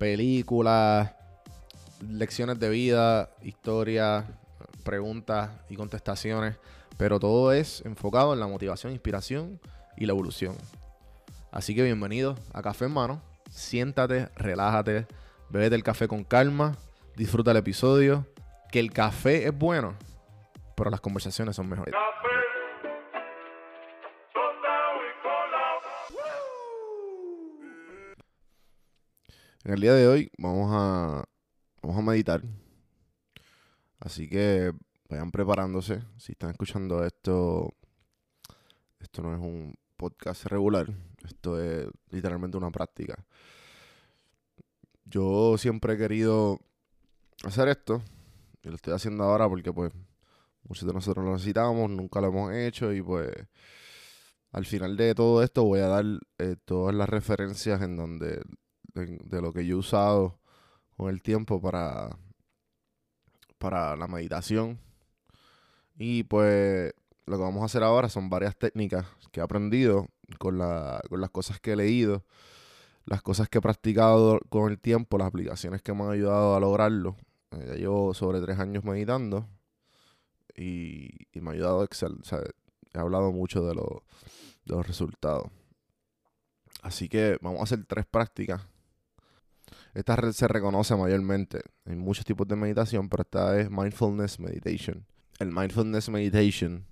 películas, lecciones de vida, historias, preguntas y contestaciones. Pero todo es enfocado en la motivación, inspiración y la evolución. Así que bienvenido a Café en Mano. Siéntate, relájate, bebete el café con calma, disfruta el episodio. Que el café es bueno, pero las conversaciones son mejores. En el día de hoy vamos a, vamos a meditar. Así que vayan preparándose. Si están escuchando esto, esto no es un podcast regular. Esto es literalmente una práctica. Yo siempre he querido hacer esto. Y lo estoy haciendo ahora porque pues muchos de nosotros lo necesitamos, nunca lo hemos hecho y pues al final de todo esto voy a dar eh, todas las referencias en donde de, lo que yo he usado con el tiempo para, para la meditación. Y pues lo que vamos a hacer ahora son varias técnicas que he aprendido con, la, con las cosas que he leído, las cosas que he practicado con el tiempo, las aplicaciones que me han ayudado a lograrlo. Eh, ya llevo sobre tres años meditando y, y me ha ayudado excel. O he hablado mucho de, de los resultados. Así que vamos a hacer tres prácticas. Esta red se reconoce mayormente en muchos tipos de meditación, pero esta es mindfulness meditation. El mindfulness meditation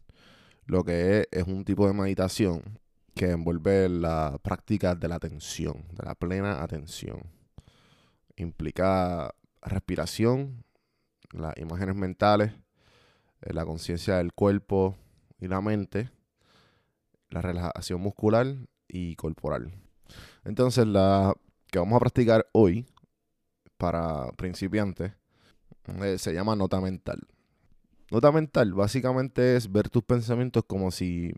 lo que es es un tipo de meditación que envuelve la práctica de la atención, de la plena atención. Implica respiración, las imágenes mentales, eh, la conciencia del cuerpo y la mente, la relajación muscular y corporal. Entonces, la que vamos a practicar hoy para principiantes eh, se llama nota mental. Nota mental básicamente es ver tus pensamientos como si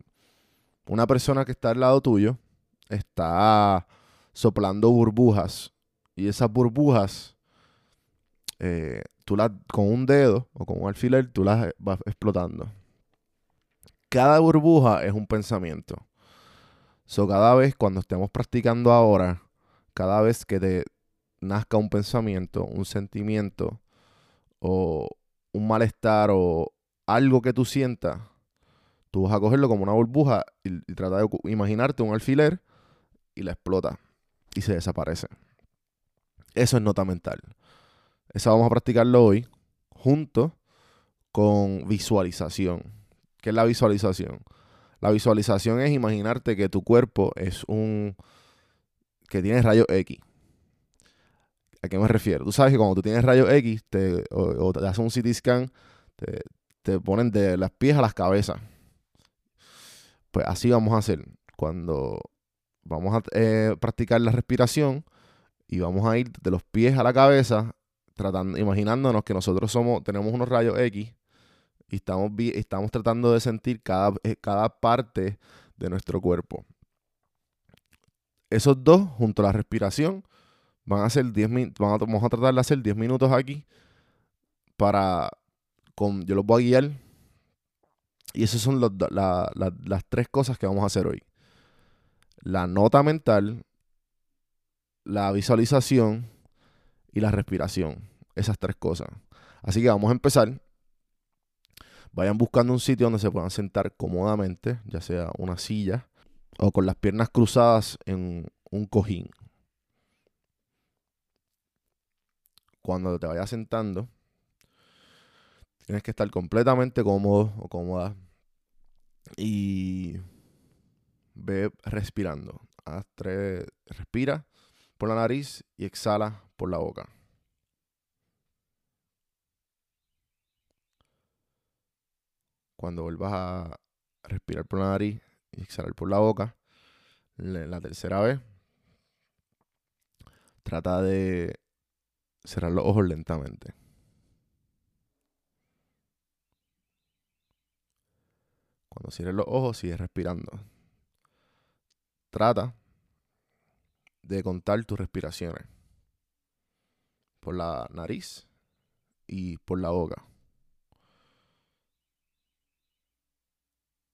una persona que está al lado tuyo está soplando burbujas y esas burbujas eh, tú las con un dedo o con un alfiler tú las vas explotando. Cada burbuja es un pensamiento. So, cada vez cuando estemos practicando ahora, cada vez que te nazca un pensamiento, un sentimiento o un malestar o algo que tú sientas, tú vas a cogerlo como una burbuja y, y tratar de imaginarte un alfiler y la explota y se desaparece. Eso es nota mental. Eso vamos a practicarlo hoy junto con visualización. ¿Qué es la visualización? La visualización es imaginarte que tu cuerpo es un... que tiene rayos X. ¿A qué me refiero? Tú sabes que cuando tú tienes rayos X te, o, te hacen un CT scan, te, ponen de las pies a las cabezas. Pues así vamos a hacer. Cuando vamos a eh, practicar la respiración y vamos a ir de los pies a la cabeza, tratando, imaginándonos que nosotros somos, tenemos unos rayos X y estamos, estamos tratando de sentir cada, eh, cada parte de nuestro cuerpo. Esos dos, junto a la respiración, van a ser 10 min- van a- vamos a tratar de hacer 10 minutos aquí para, con, yo los voy a guiar. Y esas son las tres cosas que vamos a hacer hoy. La nota mental, la visualización y la respiración. Esas tres cosas. Así que vamos a empezar. Vayan buscando un sitio donde se puedan sentar cómodamente, ya sea una silla o con las piernas cruzadas en un cojín. cuando te vayas sentando, tienes que estar completamente cómodo o cómoda y ve respirando. Haz tres, respira por la nariz y exhala por la boca. Cuando vuelvas a respirar por la nariz y exhalar por la boca, la tercera vez, trata de cerrar los ojos lentamente. Cuando cierres los ojos, sigue respirando. Trata de contar tus respiraciones por la nariz y por la boca.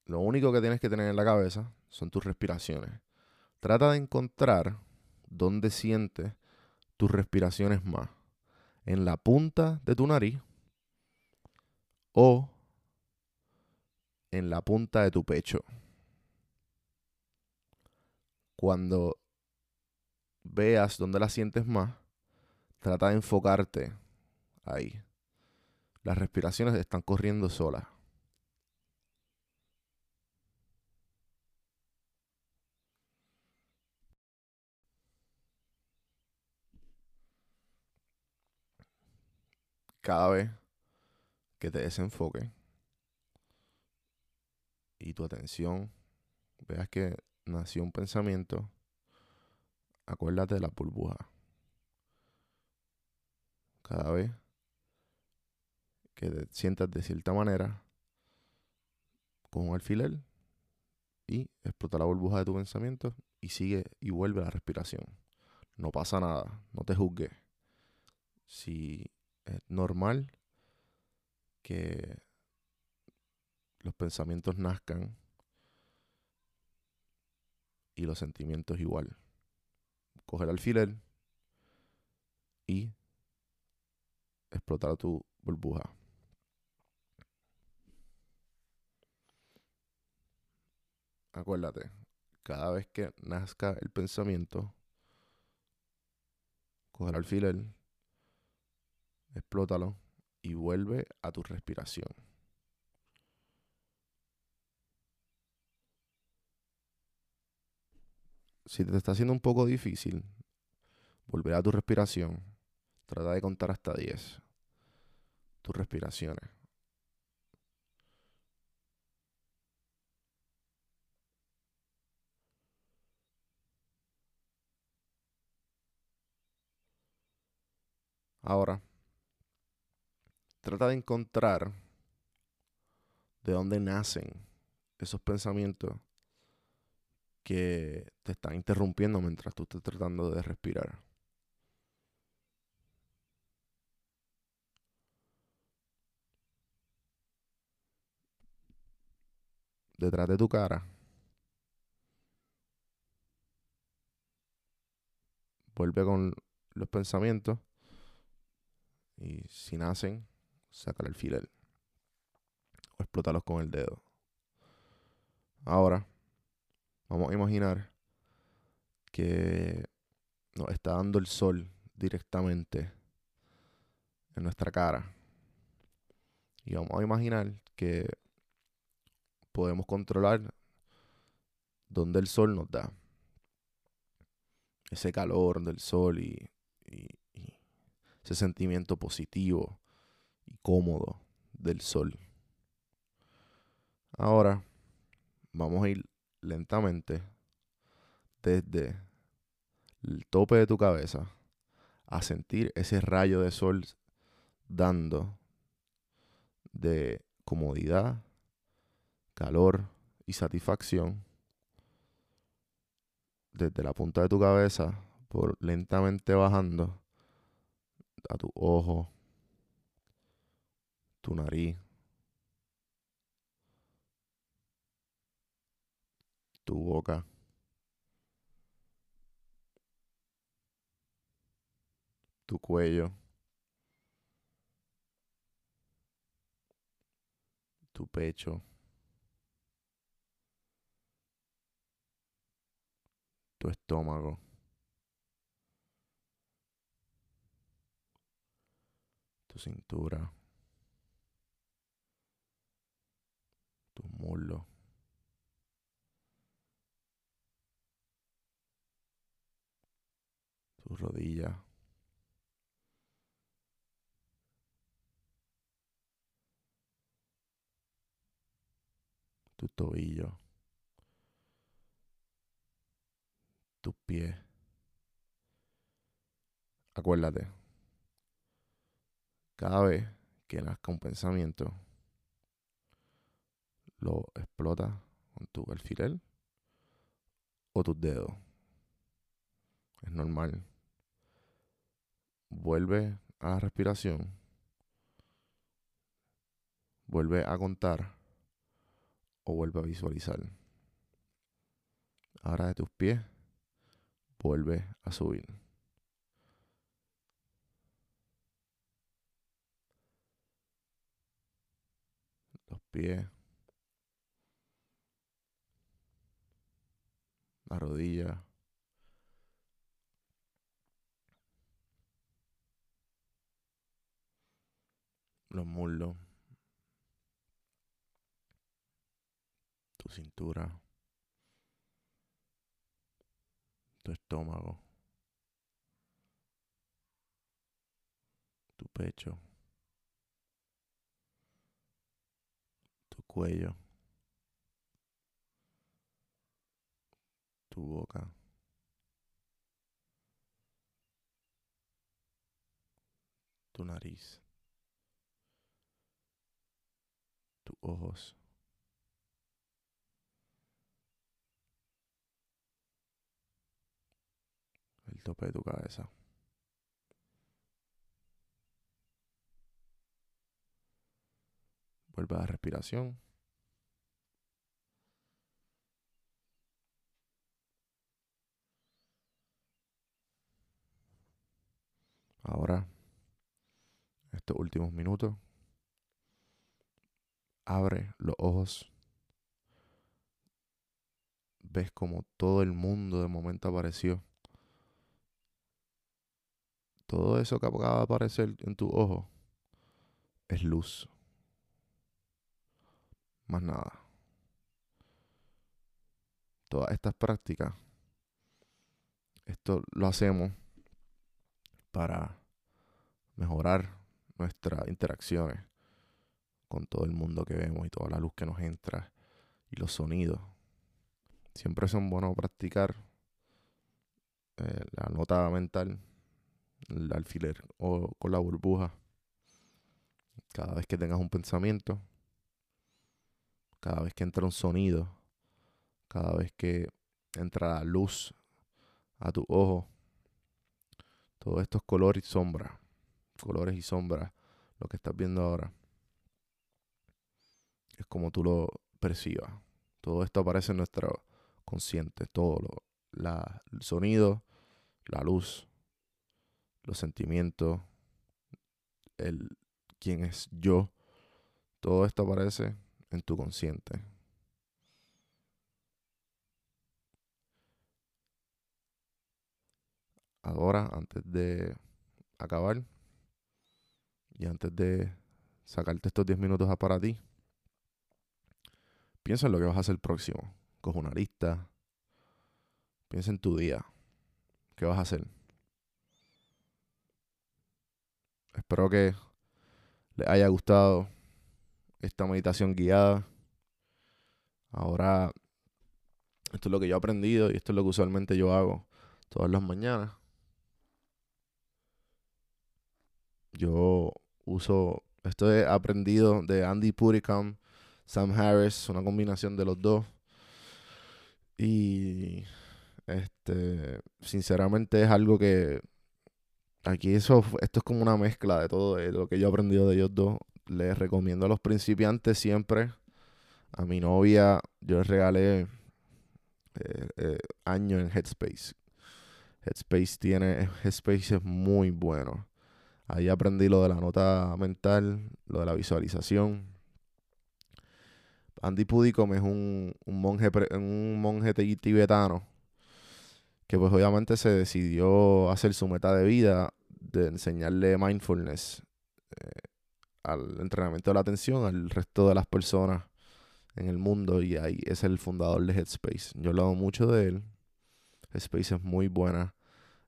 Lo único que tienes que tener en la cabeza son tus respiraciones. Trata de encontrar dónde sientes tus respiraciones más. En la punta de tu nariz o en la punta de tu pecho. Cuando veas dónde la sientes más, trata de enfocarte ahí. Las respiraciones están corriendo solas. Cada vez que te desenfoque y tu atención veas que nació un pensamiento, acuérdate de la burbuja. Cada vez que te sientas de cierta manera, con un alfiler y explota la burbuja de tu pensamiento y sigue y vuelve a la respiración. No pasa nada, no te juzgues. Si es normal que los pensamientos nazcan y los sentimientos igual. Coger alfiler y explotar tu burbuja. Acuérdate, cada vez que nazca el pensamiento, coger alfiler, explótalo y vuelve a tu respiración. si te está haciendo un poco difícil, volver a tu respiración. Trata de contar hasta 10. Tus respiraciones. Ahora, trata de encontrar de dónde nacen esos pensamientos que te están interrumpiendo mientras tú estás tratando de respirar. Detrás de tu cara. Vuelve con los pensamientos. Y si nacen, sácale el filet. O explótalos con el dedo. Ahora Vamos a imaginar que nos está dando el sol directamente en nuestra cara. Y vamos a imaginar que podemos controlar dónde el sol nos da. Ese calor del sol y, ese sentimiento positivo y cómodo del sol. Ahora vamos a ir lentamente desde el tope de tu cabeza a sentir ese rayo de sol dando de comodidad, calor y satisfacción desde la punta de tu cabeza por lentamente bajando a tu ojo, tu nariz, tu boca. Tu cuello. Tu pecho. Tu estómago. tu cintura, tu muslo, tu rodilla. Tu tobillo, tus pies. Acuérdate, cada vez que nazca un pensamiento, lo explota con tu alfiler o tus dedos. Es normal. Vuelve a la respiración. Vuelve a contar o vuelve a visualizar. Ahora de tus pies, vuelve a subir. Los pies. La rodilla. Los muslos. Tu cintura. Tu estómago. Tu pecho. Tu cuello. Tu boca. Tu nariz. Tus ojos. El tope de tu cabeza. Vuelve a la respiración. Ahora, estos últimos minutos, abre los ojos. Ves como todo el mundo de momento apareció. Todo eso que acaba de aparecer en tu ojo es luz. Más nada. Todas estas prácticas, esto lo hacemos para mejorar nuestras interacciones con todo el mundo que vemos y toda la luz que nos entra y los sonidos. Siempre son buenos practicar eh, la nota mental, el alfiler o con la burbuja. Cada vez que tengas un pensamiento, cada vez que entra un sonido, cada vez que entra la luz a tu ojo, todo esto es color y sombra, colores y sombras, lo que estás viendo ahora. Es como tú lo percibas. Todo esto aparece en nuestro consciente, todo lo, la, el sonido, la luz, los sentimientos, el quién es yo, todo esto aparece en tu consciente. Ahora, antes de acabar y antes de sacarte estos 10 minutos para ti, piensa en lo que vas a hacer próximo. Coge una lista. Piensa en tu día. ¿Qué vas a hacer? Espero que les haya gustado esta meditación guiada. Ahora, esto es lo que yo he aprendido y esto es lo que usualmente yo hago todas las mañanas. Yo uso, esto he aprendido de Andy Puricam, Sam Harris, una combinación de los dos. Y este, sinceramente es algo que aquí eso, esto es como una mezcla de todo lo que yo he aprendido de ellos dos. Les recomiendo a los principiantes siempre. A mi novia yo le regalé eh, eh, años en Headspace. Headspace tiene, Headspace es muy bueno. Ahí aprendí lo de la nota mental, lo de la visualización. Andy Pudicom es un, un monje un monje tibetano que pues obviamente se decidió hacer su meta de vida de enseñarle mindfulness al entrenamiento de la atención al resto de las personas en el mundo y ahí es el fundador de Headspace. Yo he hablado mucho de él. Headspace es muy buena.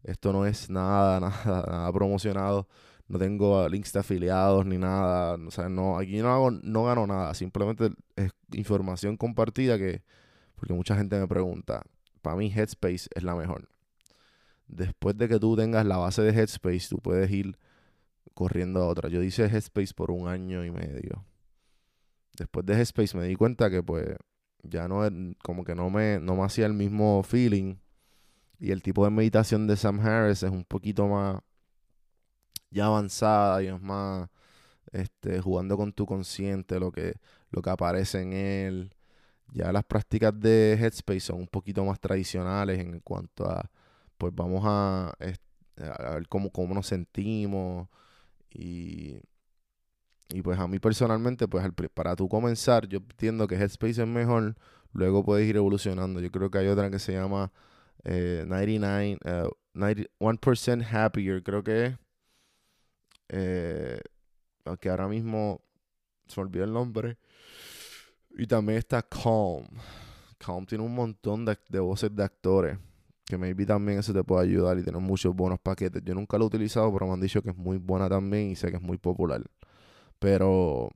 Esto no es nada, nada, nada promocionado. No tengo links de afiliados ni nada. O sea, no, aquí no hago, no gano nada. Simplemente es información compartida que, porque mucha gente me pregunta. Para mí Headspace es la mejor. Después de que tú tengas la base de Headspace, tú puedes ir corriendo a otra. Yo hice Headspace por un año y medio. Después de Headspace me di cuenta que pues ya no, como que no me, no me hacía el mismo feeling. Y el tipo de meditación de Sam Harris es un poquito más ya avanzada y es más este, jugando con tu consciente, lo que, lo que aparece en él. Ya las prácticas de Headspace son un poquito más tradicionales en cuanto a, pues vamos a, a ver cómo, cómo nos sentimos, y, y pues a mí personalmente, pues para tú comenzar, yo entiendo que Headspace es mejor, luego puedes ir evolucionando. Yo creo que hay otra que se llama eh, 99, 1% eh, Happier, creo que. Eh, aunque ahora mismo se olvidó el nombre. Y también está Calm. Calm tiene un montón de voces de actores que maybe también eso te puede ayudar y tiene muchos buenos paquetes. Yo nunca lo he utilizado, pero me han dicho que es muy buena también y sé que es muy popular. Pero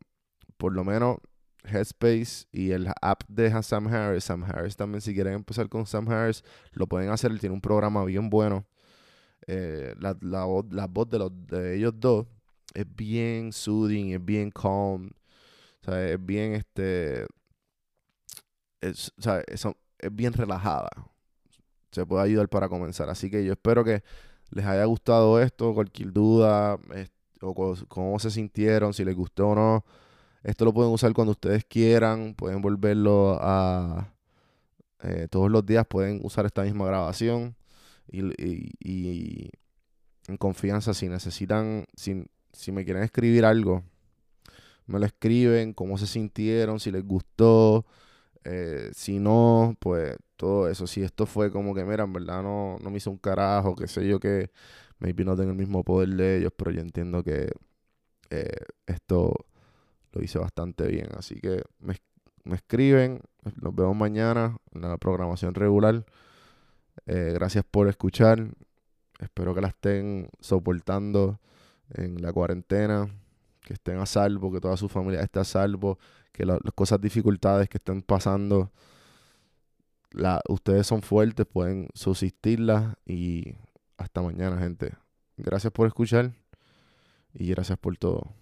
por lo menos Headspace y el app de Sam Harris, Sam Harris también si quieren empezar con Sam Harris, lo pueden hacer. Él tiene un programa bien bueno. Eh, la, la, voz, de, los, de ellos dos es bien soothing, es bien calm. O es bien este... Es, o sea, es bien relajada se puede ayudar para comenzar. Así que yo espero que les haya gustado esto, cualquier duda o cómo se sintieron, si les gustó o no. Esto lo pueden usar cuando ustedes quieran, pueden volverlo a... Eh, todos los días pueden usar esta misma grabación y, en confianza si necesitan, si, si me quieren escribir algo, me lo escriben, cómo se sintieron, si les gustó, eh, si no, pues todo eso. Si esto fue como que, mira, en verdad no, no me hizo un carajo, que sé yo que maybe no tengo el mismo poder de ellos, pero yo entiendo que eh, esto lo hice bastante bien. Así que me, me escriben, nos vemos mañana en la programación regular. Eh, gracias por escuchar. Espero que la estén soportando en la cuarentena, que estén a salvo, que toda su familia esté a salvo que las cosas, dificultades que estén pasando, ustedes son fuertes, pueden subsistirlas y hasta mañana, gente. Gracias por escuchar y gracias por todo.